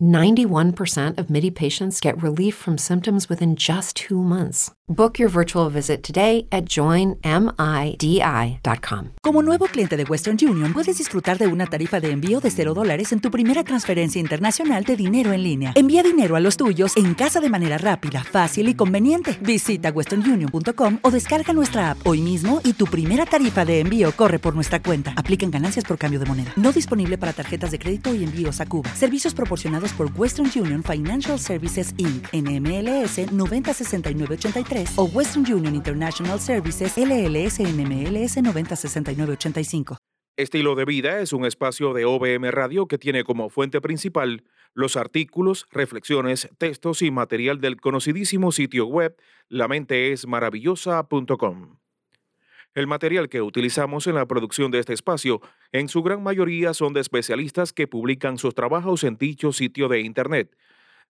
91% of MIDI patients get relief from symptoms within just two months. Book your virtual visit today at joinmidi.com. Como nuevo cliente de Western Union, puedes disfrutar de una tarifa de envío de 0 dólares en tu primera transferencia internacional de dinero en línea. Envía dinero a los tuyos en casa de manera rápida, fácil y conveniente. Visita westernunion.com o descarga nuestra app hoy mismo y tu primera tarifa de envío corre por nuestra cuenta. Aplican ganancias por cambio de moneda. No disponible para tarjetas de crédito y envíos a Cuba. Servicios proporcionados por Western Union Financial Services Inc. NMLS 906983 o Western Union International Services LLS NMLS 906985. Estilo de Vida es un espacio de OBM Radio que tiene como fuente principal los artículos, reflexiones, textos y material del conocidísimo sitio web lamenteesmaravillosa.com. El material que utilizamos en la producción de este espacio, en su gran mayoría son de especialistas que publican sus trabajos en dicho sitio de internet,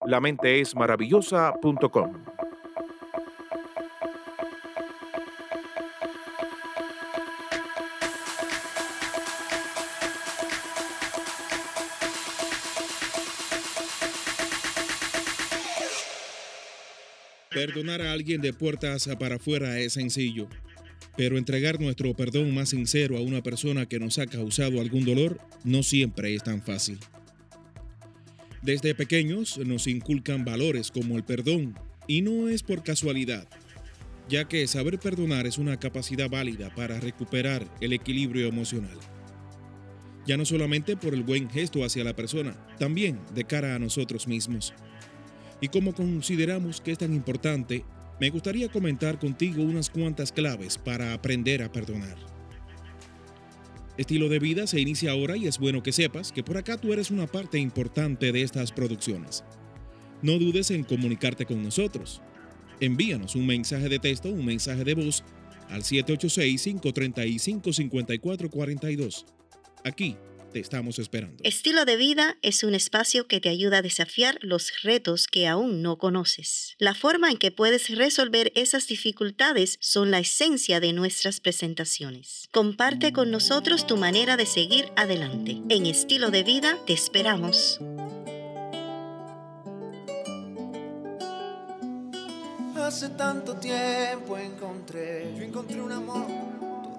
lamenteesmaravillosa.com. Perdonar a alguien de puertas para afuera es sencillo, pero entregar nuestro perdón más sincero a una persona que nos ha causado algún dolor no siempre es tan fácil. Desde pequeños nos inculcan valores como el perdón, y no es por casualidad, ya que saber perdonar es una capacidad válida para recuperar el equilibrio emocional. Ya no solamente por el buen gesto hacia la persona, también de cara a nosotros mismos. Y como consideramos que es tan importante, me gustaría comentar contigo unas cuantas claves para aprender a perdonar. Estilo de vida se inicia ahora y es bueno que sepas que por acá tú eres una parte importante de estas producciones. No dudes en comunicarte con nosotros. Envíanos un mensaje de texto, un mensaje de voz al 786-535-5442. Aquí te estamos esperando. Estilo de vida es un espacio que te ayuda a desafiar los retos que aún no conoces. La forma en que puedes resolver esas dificultades son la esencia de nuestras presentaciones. Comparte con nosotros tu manera de seguir adelante. En Estilo de vida te esperamos. Hace tanto tiempo encontré, yo encontré un amor,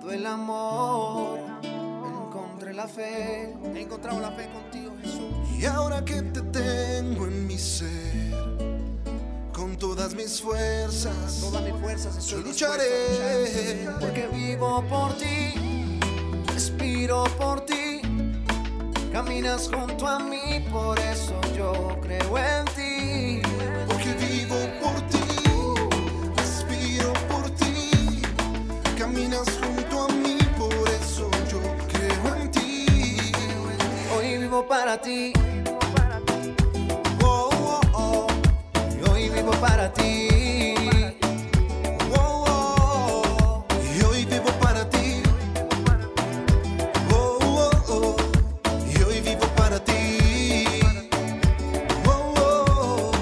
todo el amor encontré la fe, he encontrado la fe contigo, Jesús. Y ahora que te tengo en mi ser, con todas mis fuerzas, todas mis fuerzas, yo lucharé. Porque vivo por ti, respiro por ti, caminas junto a mí, por eso yo creo en ti. Para ti. Oh, oh, oh. Hoy vivo para ti. Oh, oh. Vivo para ti. Oh, oh, oh. Vivo para ti. Oh, oh.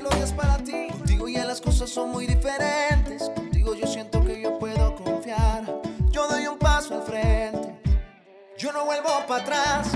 Gloria es para ti. Contigo las cosas son muy diferentes. No vuelvo para atrás,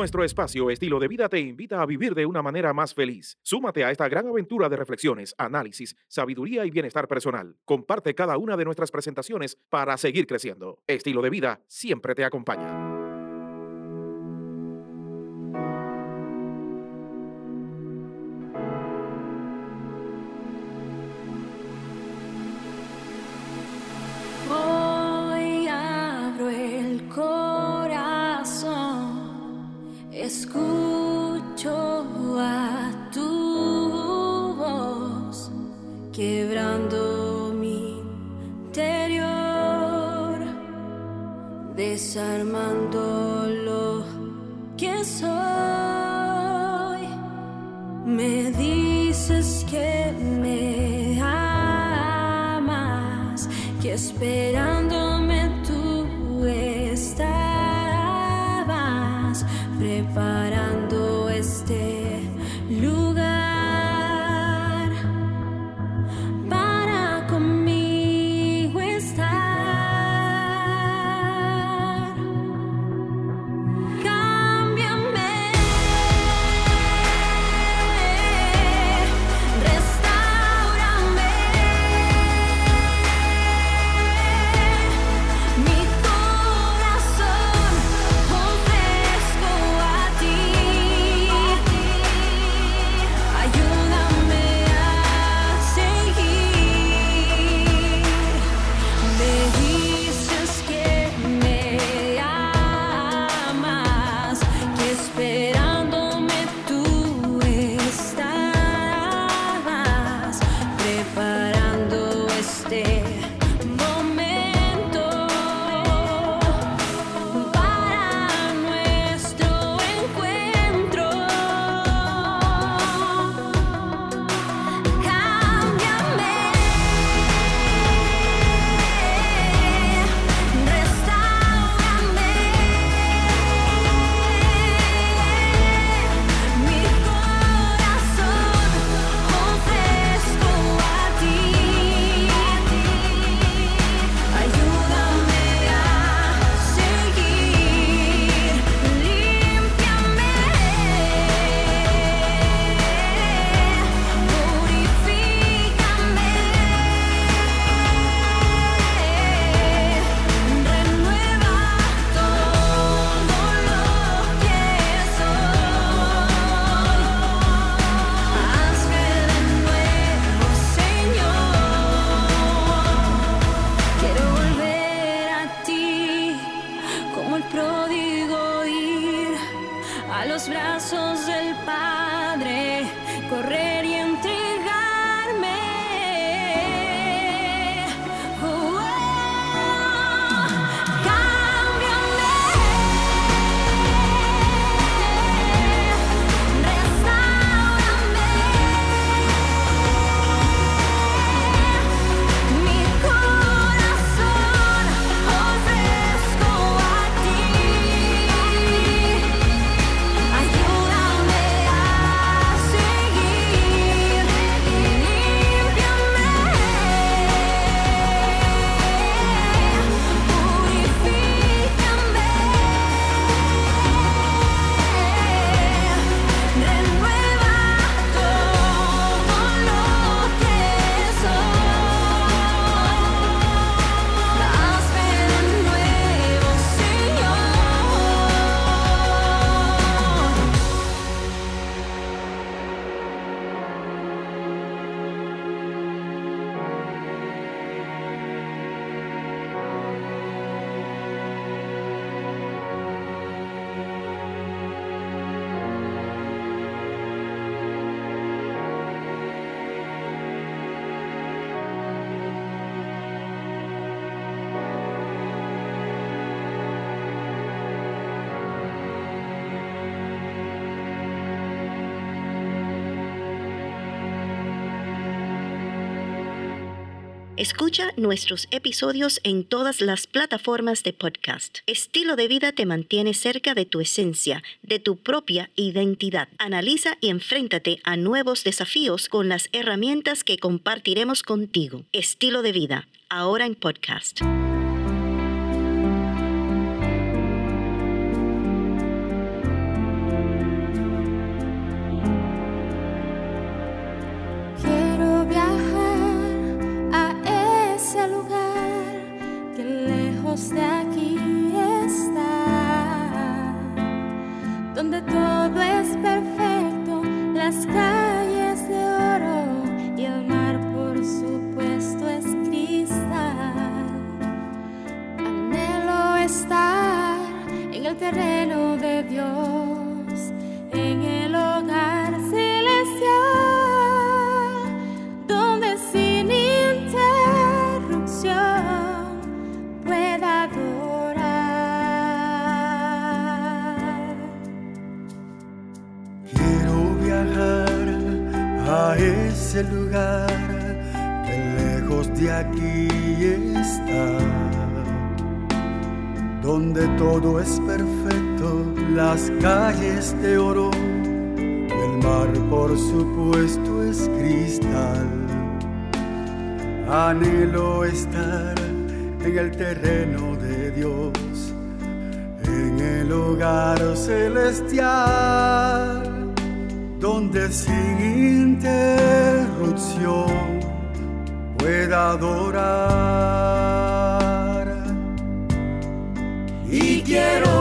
Nuestro espacio Estilo de Vida te invita a vivir de una manera más feliz. Súmate a esta gran aventura de reflexiones, análisis, sabiduría y bienestar personal. Comparte cada una de nuestras presentaciones para seguir creciendo. Estilo de Vida siempre te acompaña. Escucha nuestros episodios en todas las plataformas de podcast. Estilo de vida te mantiene cerca de tu esencia, de tu propia identidad. Analiza y enfréntate a nuevos desafíos con las herramientas que compartiremos contigo. Estilo de vida, ahora en podcast. De aquí está, donde todo es perfecto, las calles de oro y el mar por supuesto es cristal. Anhelo estar en el terreno de Dios, ese lugar que lejos de aquí está, donde todo es perfecto, las calles de oro, el mar por supuesto es cristal. Anhelo estar en el terreno de Dios, en el hogar celestial donde sin interrupción pueda adorar. Y quiero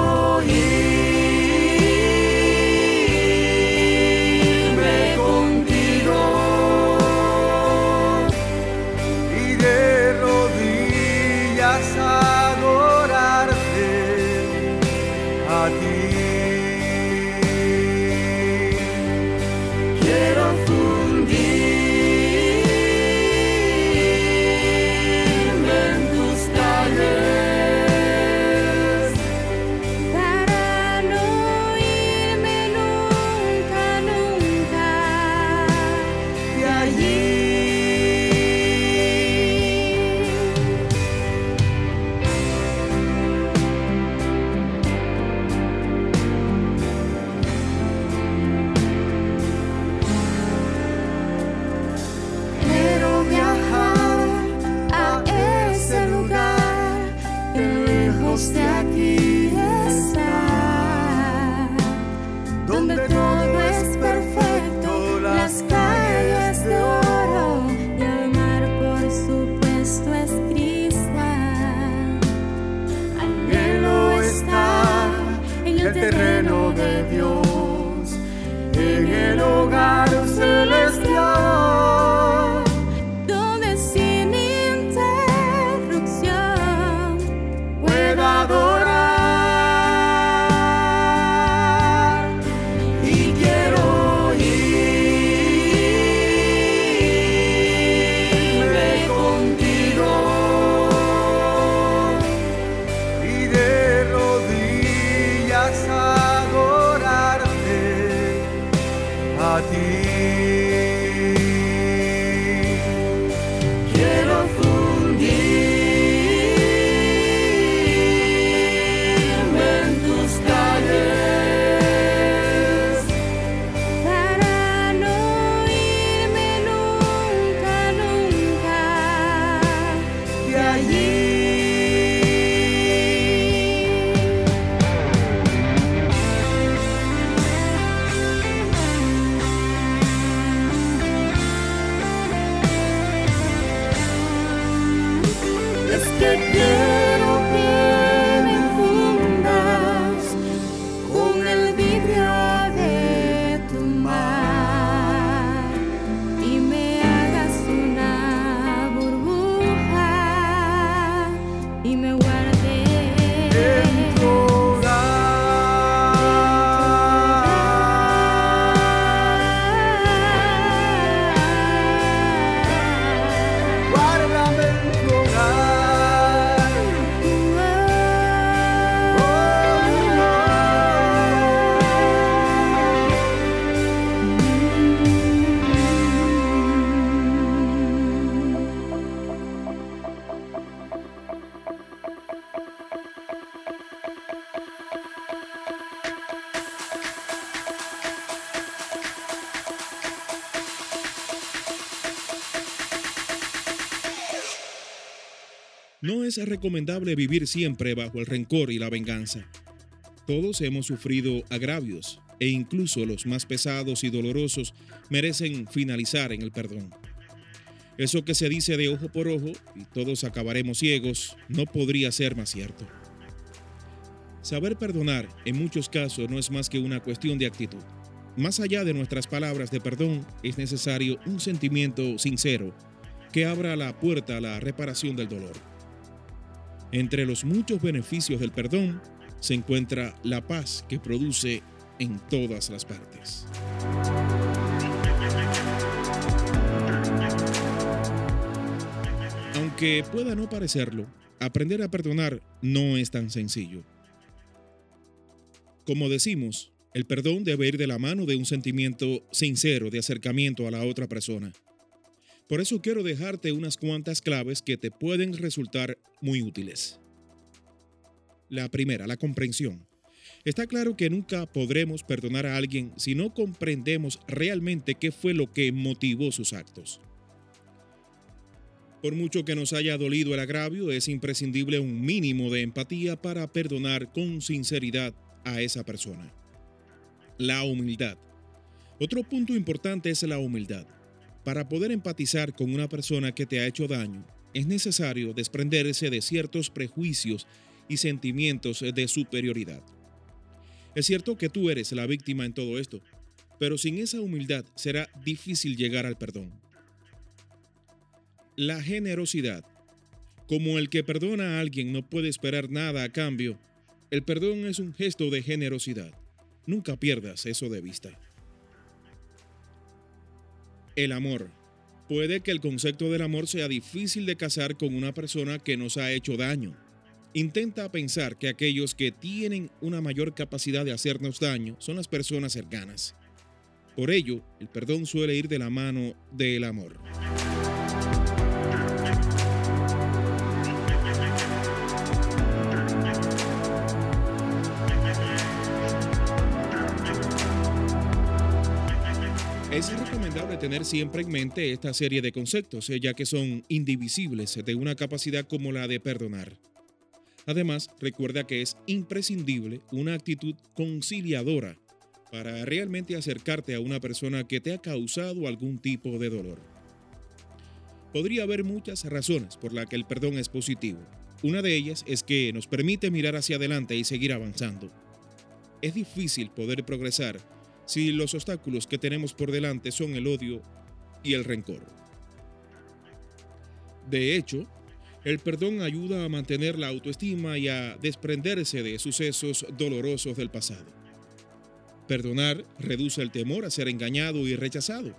recomendable vivir siempre bajo el rencor y la venganza. Todos hemos sufrido agravios e incluso los más pesados y dolorosos merecen finalizar en el perdón. Eso que se dice de ojo por ojo y todos acabaremos ciegos no podría ser más cierto. Saber perdonar en muchos casos no es más que una cuestión de actitud. Más allá de nuestras palabras de perdón, es necesario un sentimiento sincero que abra la puerta a la reparación del dolor. Entre los muchos beneficios del perdón se encuentra la paz que produce en todas las partes. Aunque pueda no parecerlo, aprender a perdonar no es tan sencillo. Como decimos, el perdón debe ir de la mano de un sentimiento sincero de acercamiento a la otra persona. Por eso quiero dejarte unas cuantas claves que te pueden resultar muy útiles. La primera, la comprensión. Está claro que nunca podremos perdonar a alguien si no comprendemos realmente qué fue lo que motivó sus actos. Por mucho que nos haya dolido el agravio, es imprescindible un mínimo de empatía para perdonar con sinceridad a esa persona. La humildad. Otro punto importante es la humildad. Para poder empatizar con una persona que te ha hecho daño, es necesario desprenderse de ciertos prejuicios y sentimientos de superioridad. Es cierto que tú eres la víctima en todo esto, pero sin esa humildad será difícil llegar al perdón. La generosidad. Como el que perdona a alguien no puede esperar nada a cambio, el perdón es un gesto de generosidad. Nunca pierdas eso de vista. El amor. Puede que el concepto del amor sea difícil de casar con una persona que nos ha hecho daño. Intenta pensar que aquellos que tienen una mayor capacidad de hacernos daño son las personas cercanas. Por ello, el perdón suele ir de la mano del amor. Es recomendable tener siempre en mente esta serie de conceptos, eh, ya que son indivisibles de una capacidad como la de perdonar. Además, recuerda que es imprescindible una actitud conciliadora para realmente acercarte a una persona que te ha causado algún tipo de dolor. Podría haber muchas razones por las que el perdón es positivo. Una de ellas es que nos permite mirar hacia adelante y seguir avanzando. Es difícil poder progresar si los obstáculos que tenemos por delante son el odio y el rencor. De hecho, el perdón ayuda a mantener la autoestima y a desprenderse de sucesos dolorosos del pasado. Perdonar reduce el temor a ser engañado y rechazado,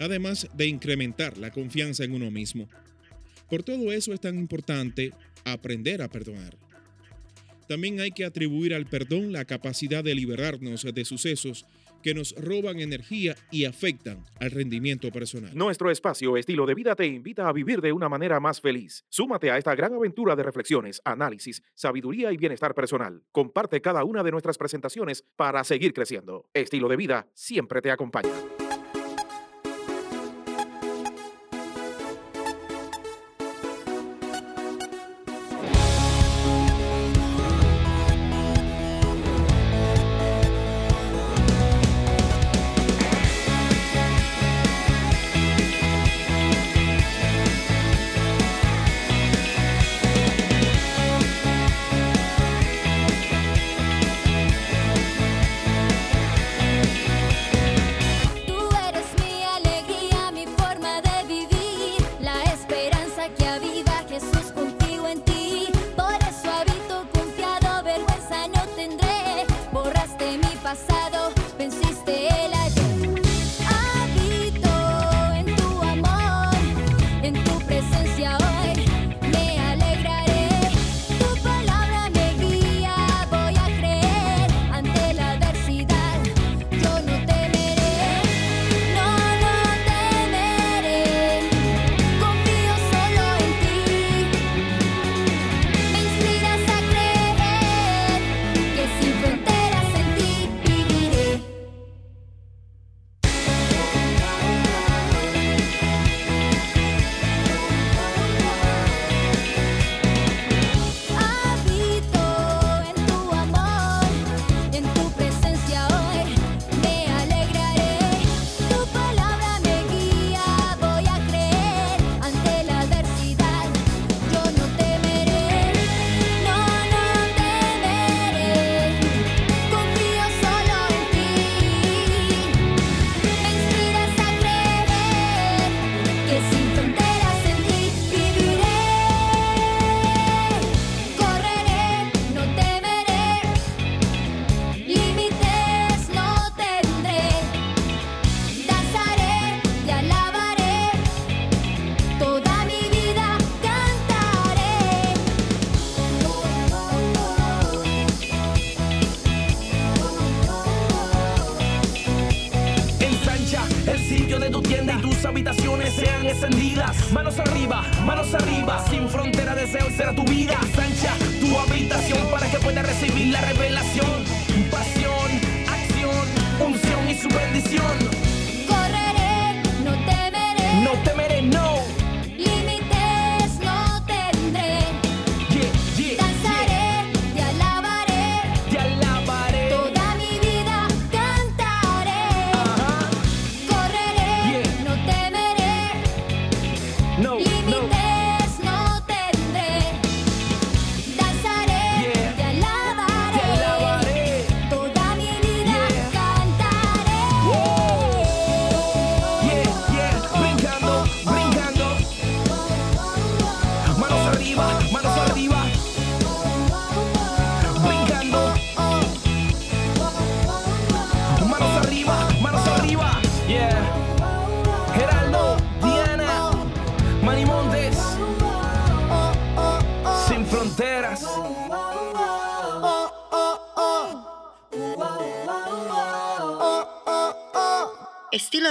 además de incrementar la confianza en uno mismo. Por todo eso es tan importante aprender a perdonar. También hay que atribuir al perdón la capacidad de liberarnos de sucesos que nos roban energía y afectan al rendimiento personal. Nuestro espacio Estilo de Vida te invita a vivir de una manera más feliz. Súmate a esta gran aventura de reflexiones, análisis, sabiduría y bienestar personal. Comparte cada una de nuestras presentaciones para seguir creciendo. Estilo de Vida siempre te acompaña.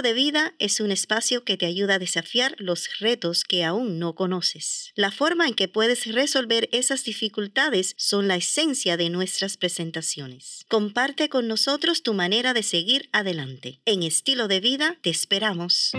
de vida es un espacio que te ayuda a desafiar los retos que aún no conoces. La forma en que puedes resolver esas dificultades son la esencia de nuestras presentaciones. Comparte con nosotros tu manera de seguir adelante. En estilo de vida te esperamos.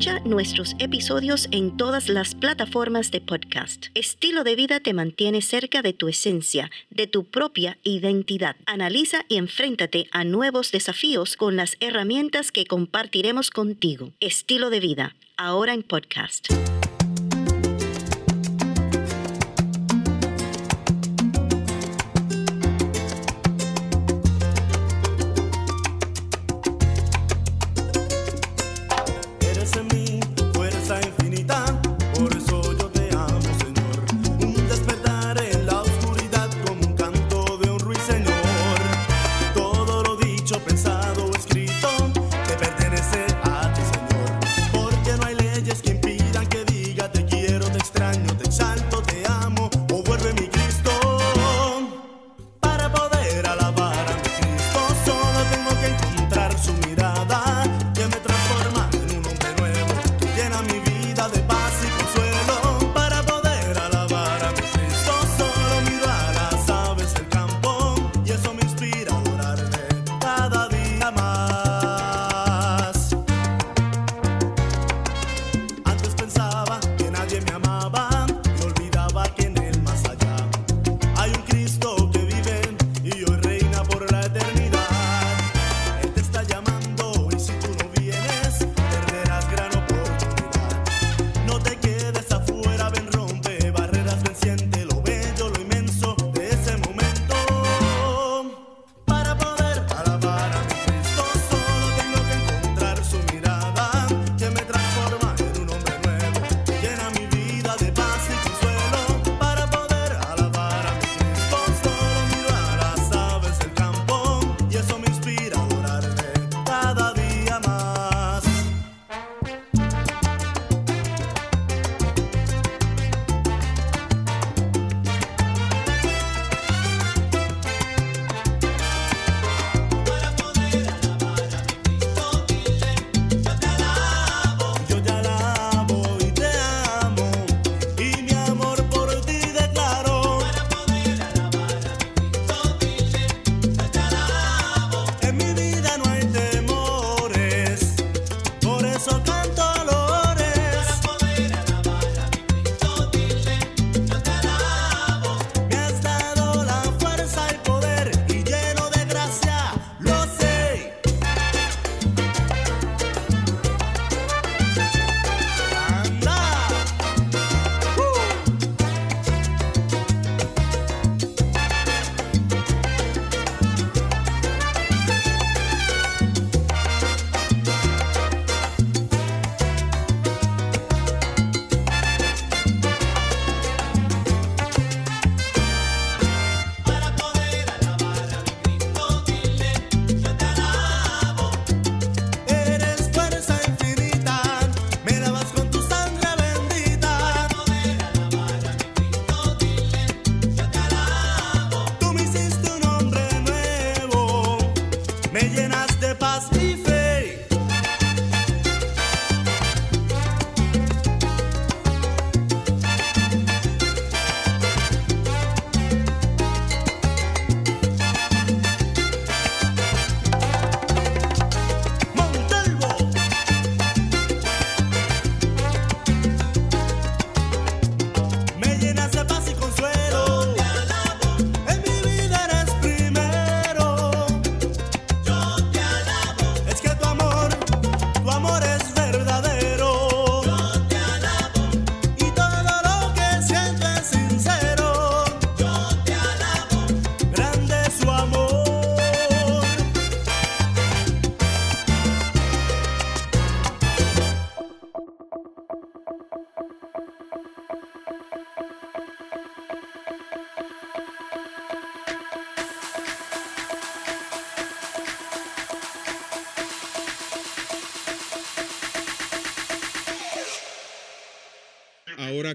Escucha nuestros episodios en todas las plataformas de podcast. Estilo de vida te mantiene cerca de tu esencia, de tu propia identidad. Analiza y enfréntate a nuevos desafíos con las herramientas que compartiremos contigo. Estilo de vida, ahora en podcast.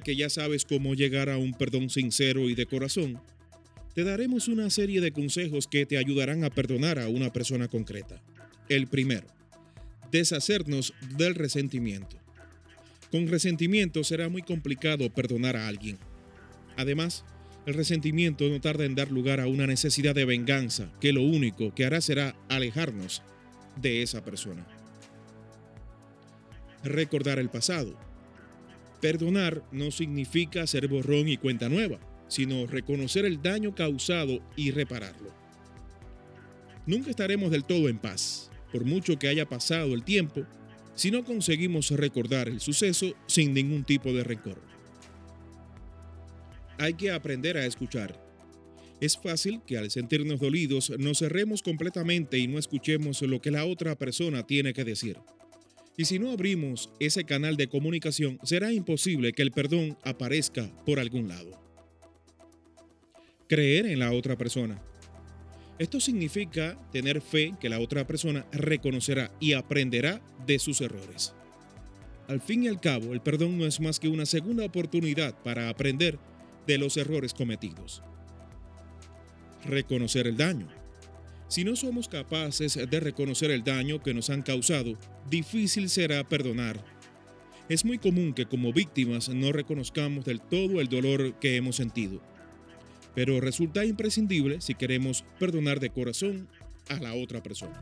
que ya sabes cómo llegar a un perdón sincero y de corazón, te daremos una serie de consejos que te ayudarán a perdonar a una persona concreta. El primero, deshacernos del resentimiento. Con resentimiento será muy complicado perdonar a alguien. Además, el resentimiento no tarda en dar lugar a una necesidad de venganza que lo único que hará será alejarnos de esa persona. Recordar el pasado. Perdonar no significa hacer borrón y cuenta nueva, sino reconocer el daño causado y repararlo. Nunca estaremos del todo en paz, por mucho que haya pasado el tiempo, si no conseguimos recordar el suceso sin ningún tipo de rencor. Hay que aprender a escuchar. Es fácil que al sentirnos dolidos nos cerremos completamente y no escuchemos lo que la otra persona tiene que decir. Y si no abrimos ese canal de comunicación, será imposible que el perdón aparezca por algún lado. Creer en la otra persona. Esto significa tener fe que la otra persona reconocerá y aprenderá de sus errores. Al fin y al cabo, el perdón no es más que una segunda oportunidad para aprender de los errores cometidos. Reconocer el daño. Si no somos capaces de reconocer el daño que nos han causado, difícil será perdonar. Es muy común que como víctimas no reconozcamos del todo el dolor que hemos sentido, pero resulta imprescindible si queremos perdonar de corazón a la otra persona.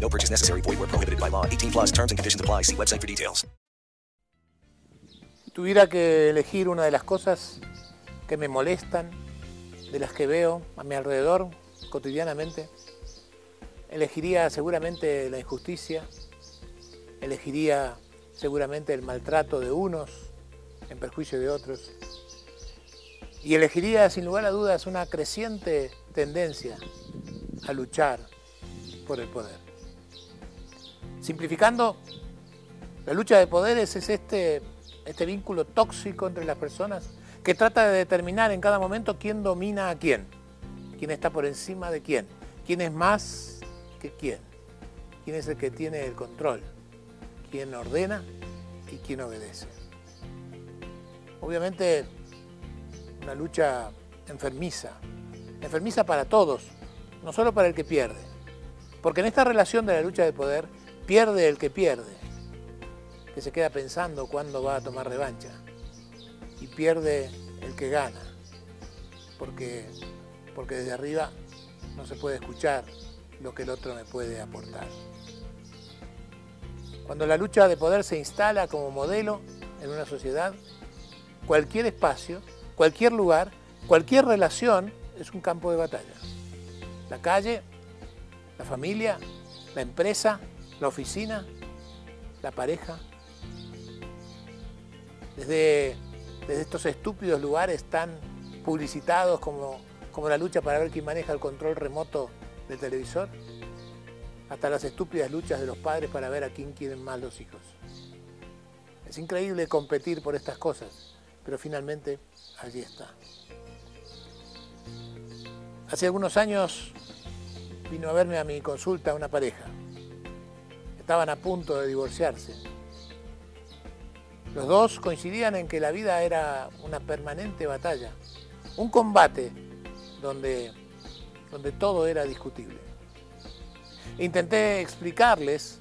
No purchase necessary. Void where prohibited by law. 18 plus terms and conditions apply. See website for details. Tuviera que elegir una de las cosas que me molestan, de las que veo a mi alrededor cotidianamente, elegiría seguramente la injusticia, elegiría seguramente el maltrato de unos en perjuicio de otros y elegiría sin lugar a dudas una creciente tendencia a luchar por el poder. Simplificando, la lucha de poderes es este, este vínculo tóxico entre las personas que trata de determinar en cada momento quién domina a quién, quién está por encima de quién, quién es más que quién, quién es el que tiene el control, quién ordena y quién obedece. Obviamente, una lucha enfermiza, enfermiza para todos, no solo para el que pierde, porque en esta relación de la lucha de poder pierde el que pierde, que se queda pensando cuándo va a tomar revancha, y pierde el que gana, porque, porque desde arriba no se puede escuchar lo que el otro me puede aportar. Cuando la lucha de poder se instala como modelo en una sociedad, cualquier espacio, cualquier lugar, cualquier relación es un campo de batalla. La calle, la familia, la empresa, la oficina, la pareja. Desde, desde estos estúpidos lugares tan publicitados como, como la lucha para ver quién maneja el control remoto del televisor, hasta las estúpidas luchas de los padres para ver a quién quieren más los hijos. Es increíble competir por estas cosas, pero finalmente allí está. Hace algunos años vino a verme a mi consulta una pareja. Estaban a punto de divorciarse. Los dos coincidían en que la vida era una permanente batalla, un combate donde, donde todo era discutible. Intenté explicarles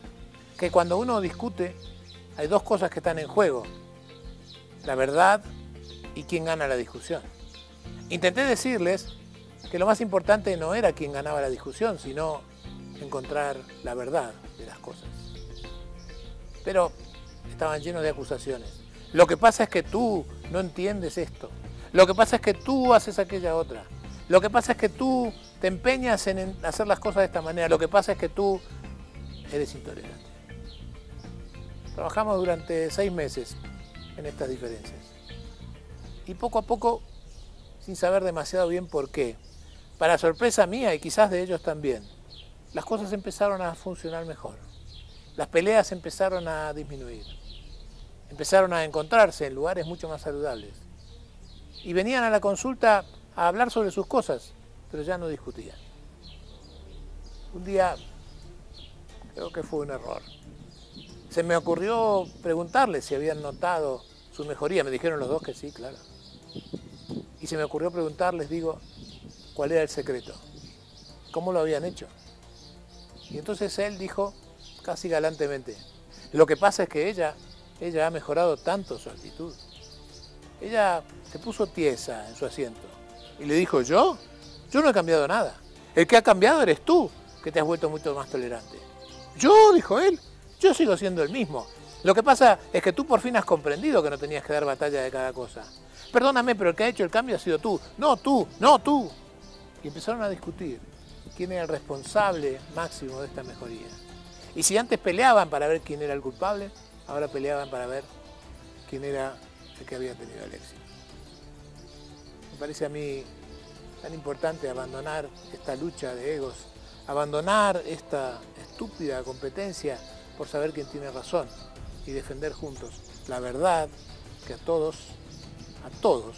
que cuando uno discute hay dos cosas que están en juego, la verdad y quién gana la discusión. Intenté decirles que lo más importante no era quién ganaba la discusión, sino encontrar la verdad de las cosas. pero estaban llenos de acusaciones. Lo que pasa es que tú no entiendes esto. Lo que pasa es que tú haces aquella otra. Lo que pasa es que tú te empeñas en hacer las cosas de esta manera. Lo que pasa es que tú eres intolerante. Trabajamos durante seis meses en estas diferencias. Y poco a poco, sin saber demasiado bien por qué, para sorpresa mía y quizás de ellos también, las cosas empezaron a funcionar mejor. Las peleas empezaron a disminuir. Empezaron a encontrarse en lugares mucho más saludables. Y venían a la consulta a hablar sobre sus cosas, pero ya no discutían. Un día, creo que fue un error. Se me ocurrió preguntarles si habían notado su mejoría. Me dijeron los dos que sí, claro. Y se me ocurrió preguntarles, digo, cuál era el secreto, cómo lo habían hecho. Y entonces él dijo, casi galantemente, lo que pasa es que ella, ella ha mejorado tanto su actitud. Ella se puso tiesa en su asiento y le dijo, ¿yo? Yo no he cambiado nada. El que ha cambiado eres tú, que te has vuelto mucho más tolerante. Yo, dijo él, yo sigo siendo el mismo. Lo que pasa es que tú por fin has comprendido que no tenías que dar batalla de cada cosa. Perdóname, pero el que ha hecho el cambio ha sido tú. No tú, no tú. Y empezaron a discutir quién era el responsable máximo de esta mejoría. Y si antes peleaban para ver quién era el culpable, ahora peleaban para ver quién era el que había tenido el éxito. Me parece a mí tan importante abandonar esta lucha de egos, abandonar esta estúpida competencia por saber quién tiene razón y defender juntos la verdad que a todos, a todos.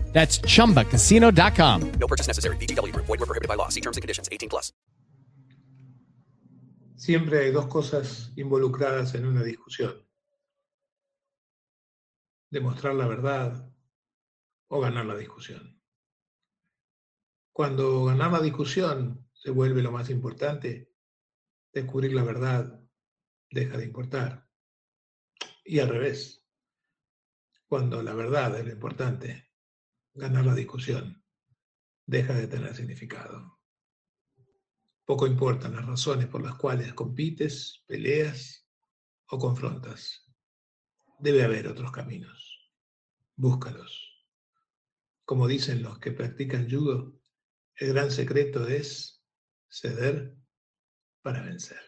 That's chumbacasino.com. No purchase necessary. VGW Group. Void were prohibited by law. See terms and conditions. 18 plus. Siempre hay dos cosas involucradas en una discusión. Demostrar la verdad o ganar la discusión. Cuando ganar la discusión se vuelve lo más importante, descubrir la verdad deja de importar. Y al revés, cuando la verdad es lo importante, ganar la discusión deja de tener significado. Poco importan las razones por las cuales compites, peleas o confrontas. Debe haber otros caminos. Búscalos. Como dicen los que practican judo, el gran secreto es ceder para vencer.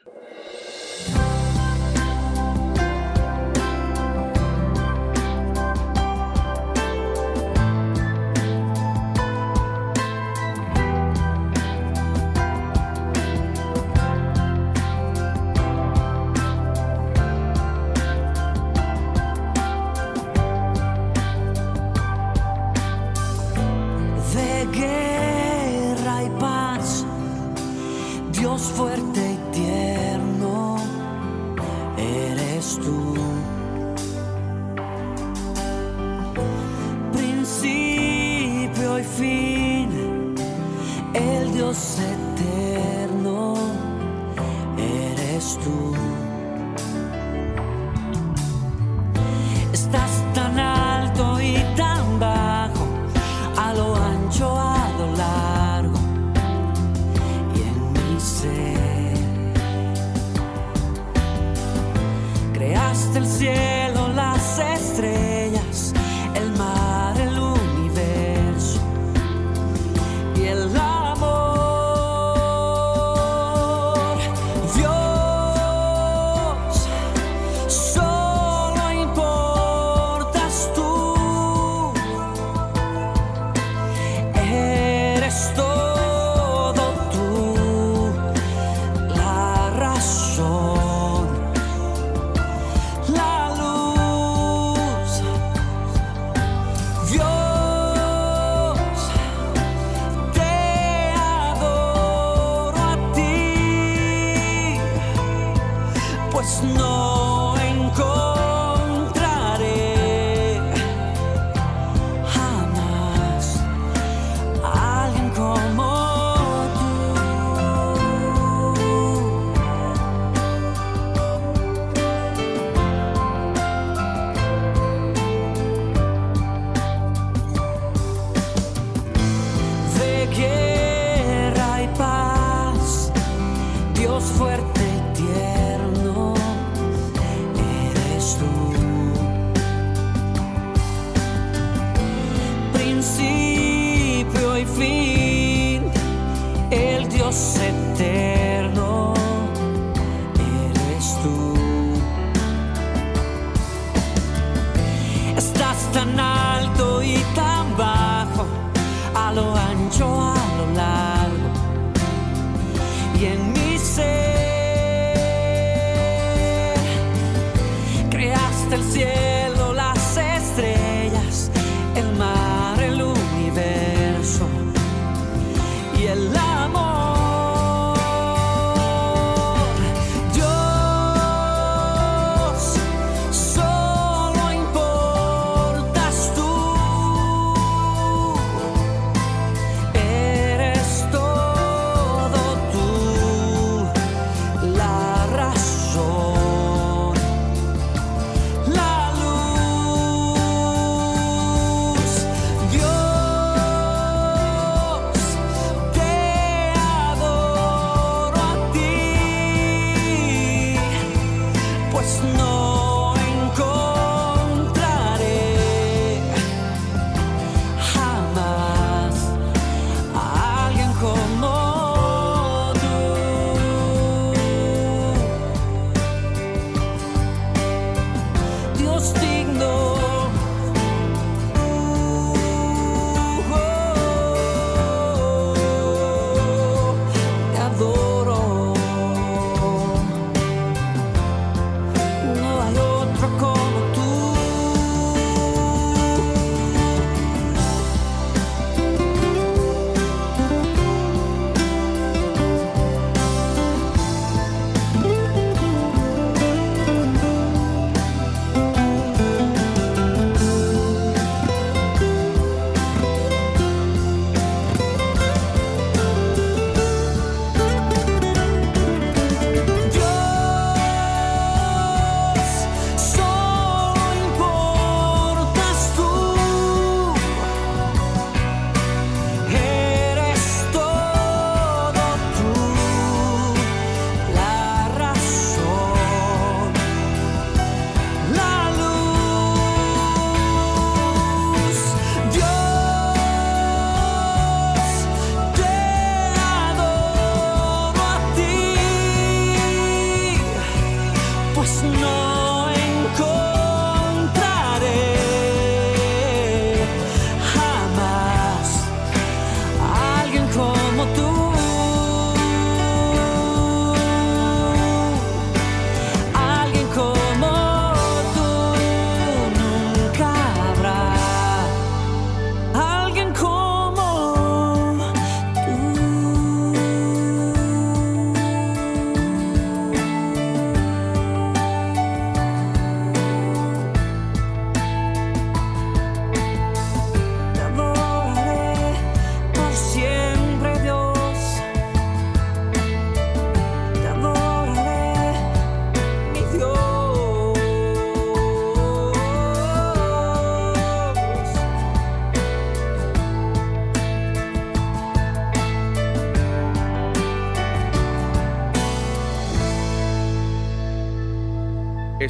see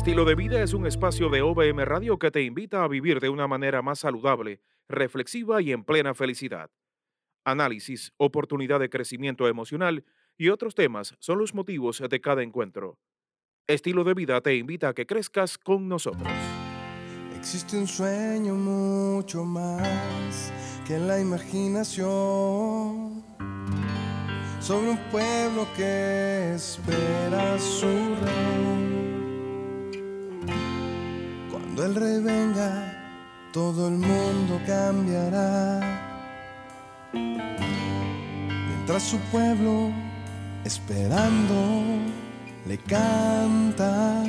Estilo de vida es un espacio de OBM Radio que te invita a vivir de una manera más saludable, reflexiva y en plena felicidad. Análisis, oportunidad de crecimiento emocional y otros temas son los motivos de cada encuentro. Estilo de vida te invita a que crezcas con nosotros. Existe un sueño mucho más que la imaginación sobre un pueblo que espera su rey. Cuando el rey venga, todo el mundo cambiará. Mientras su pueblo, esperando, le canta.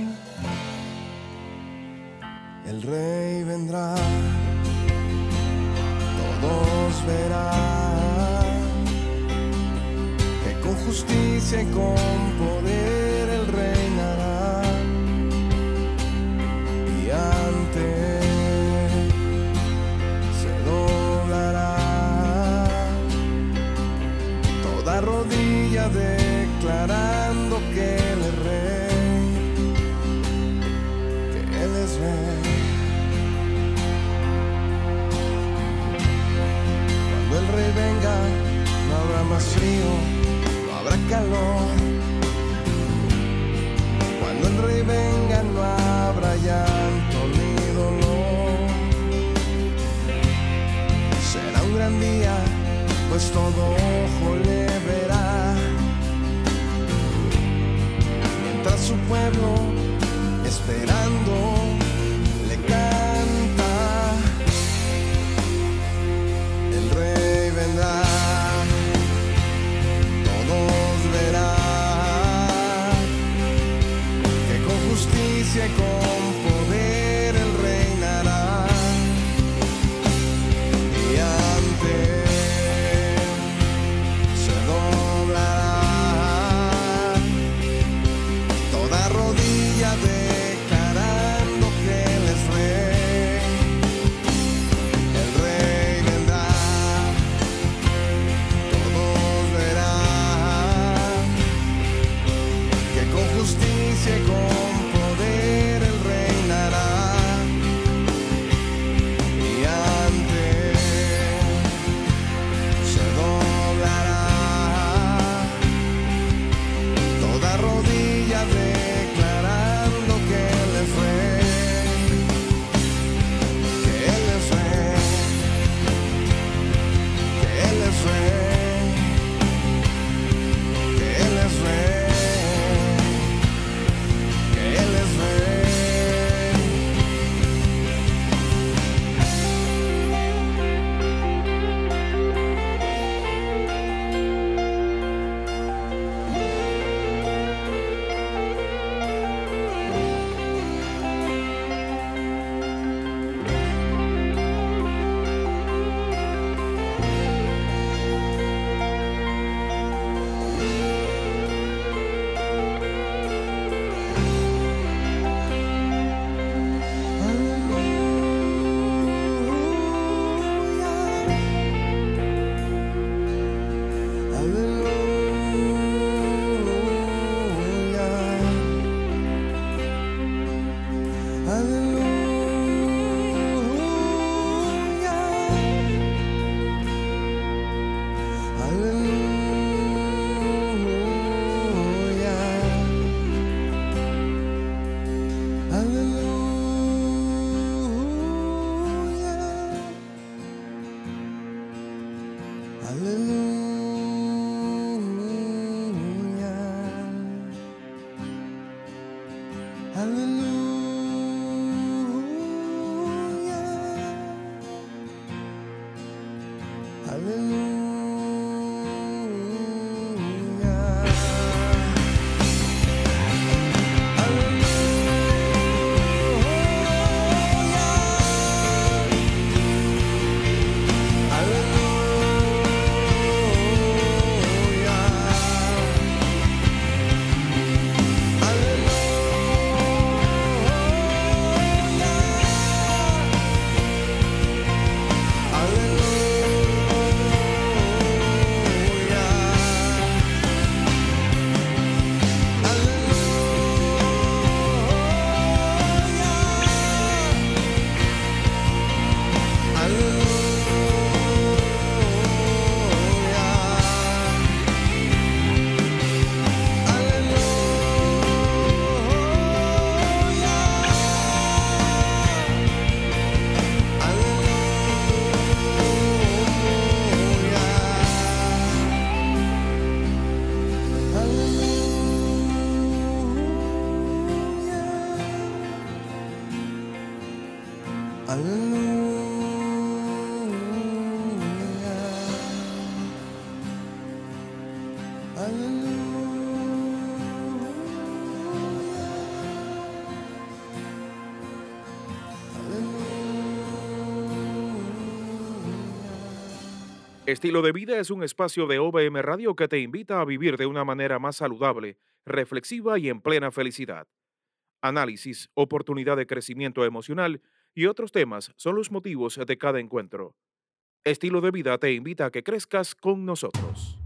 El rey vendrá, todos verán que con justicia y con poder declarando que él es rey, que él es rey. más frío, no habrá calor. Cuando el rey venga no habrá llanto día, pues todo ojo le verá. Mientras su pueblo esperando le canta. El rey vendrá, todos verán que con justicia y con Hallelujah. Estilo de vida es un espacio de OBM Radio que te invita a vivir de una manera más saludable, reflexiva y en plena felicidad. Análisis, oportunidad de crecimiento emocional y otros temas son los motivos de cada encuentro. Estilo de vida te invita a que crezcas con nosotros.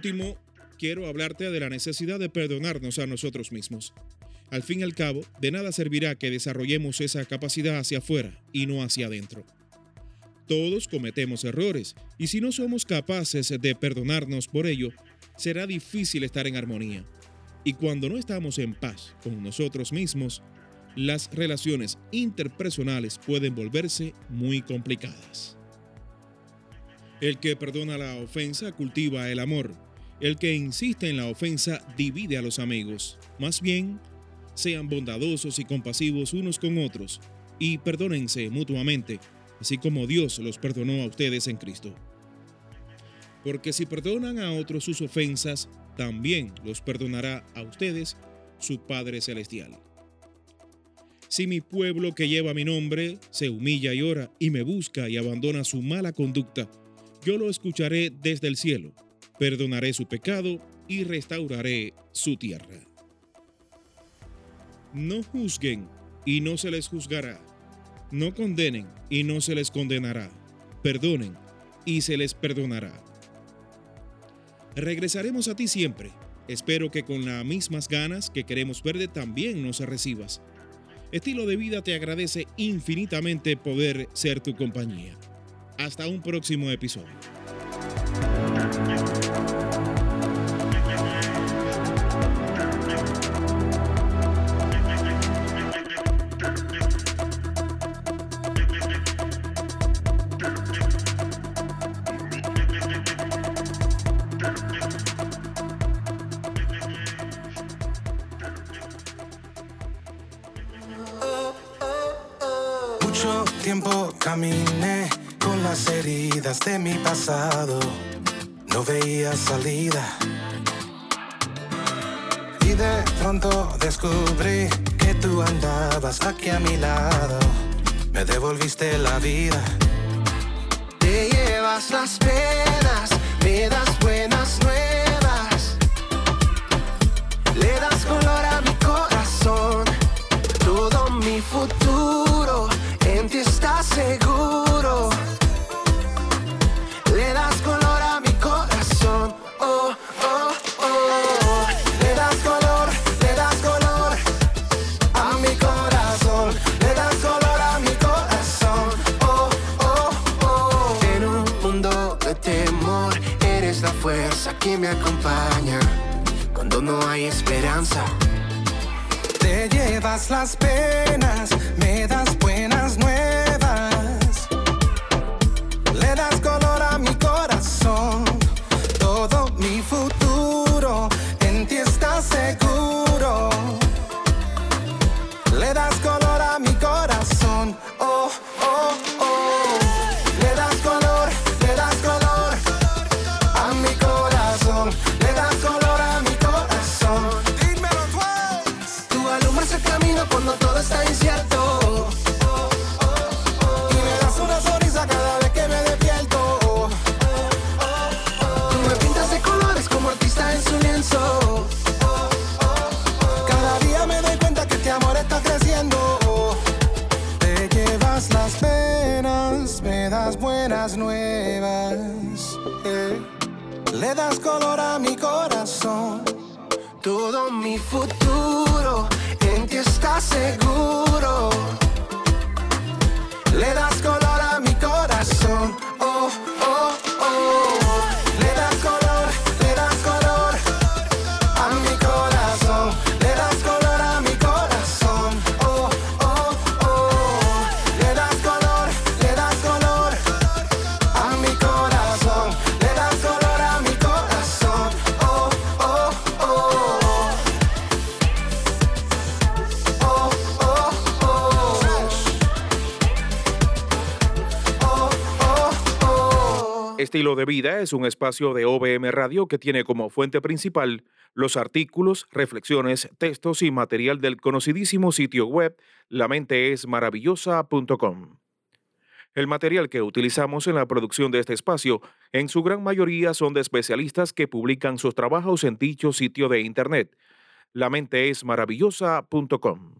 Último, quiero hablarte de la necesidad de perdonarnos a nosotros mismos. Al fin y al cabo, de nada servirá que desarrollemos esa capacidad hacia afuera y no hacia adentro. Todos cometemos errores y si no somos capaces de perdonarnos por ello, será difícil estar en armonía. Y cuando no estamos en paz con nosotros mismos, las relaciones interpersonales pueden volverse muy complicadas. El que perdona la ofensa cultiva el amor. El que insiste en la ofensa divide a los amigos. Más bien, sean bondadosos y compasivos unos con otros y perdónense mutuamente, así como Dios los perdonó a ustedes en Cristo. Porque si perdonan a otros sus ofensas, también los perdonará a ustedes su Padre Celestial. Si mi pueblo que lleva mi nombre se humilla y ora y me busca y abandona su mala conducta, yo lo escucharé desde el cielo, perdonaré su pecado y restauraré su tierra. No juzguen y no se les juzgará. No condenen y no se les condenará. Perdonen y se les perdonará. Regresaremos a ti siempre. Espero que con las mismas ganas que queremos verte también nos recibas. Estilo de vida te agradece infinitamente poder ser tu compañía. Hasta un próximo episodio. Mucho tiempo caminé con las heridas de mi pasado. No veía salida. Y de pronto descubrí que tú andabas aquí a mi lado. Me devolviste la vida. Te llevas las penas, me das buenas nuevas. Le das color a mi corazón. Todo mi futuro en ti está seguro. No hay esperanza. Te llevas las penas, me das buenas nuevas. Le das color a mi corazón. Todo mi futuro en ti está seguro. Le das color a mi corazón. Estilo de vida es un espacio de OBM Radio que tiene como fuente principal los artículos, reflexiones, textos y material del conocidísimo sitio web lamenteesmaravillosa.com. El material que utilizamos en la producción de este espacio, en su gran mayoría son de especialistas que publican sus trabajos en dicho sitio de internet, lamenteesmaravillosa.com.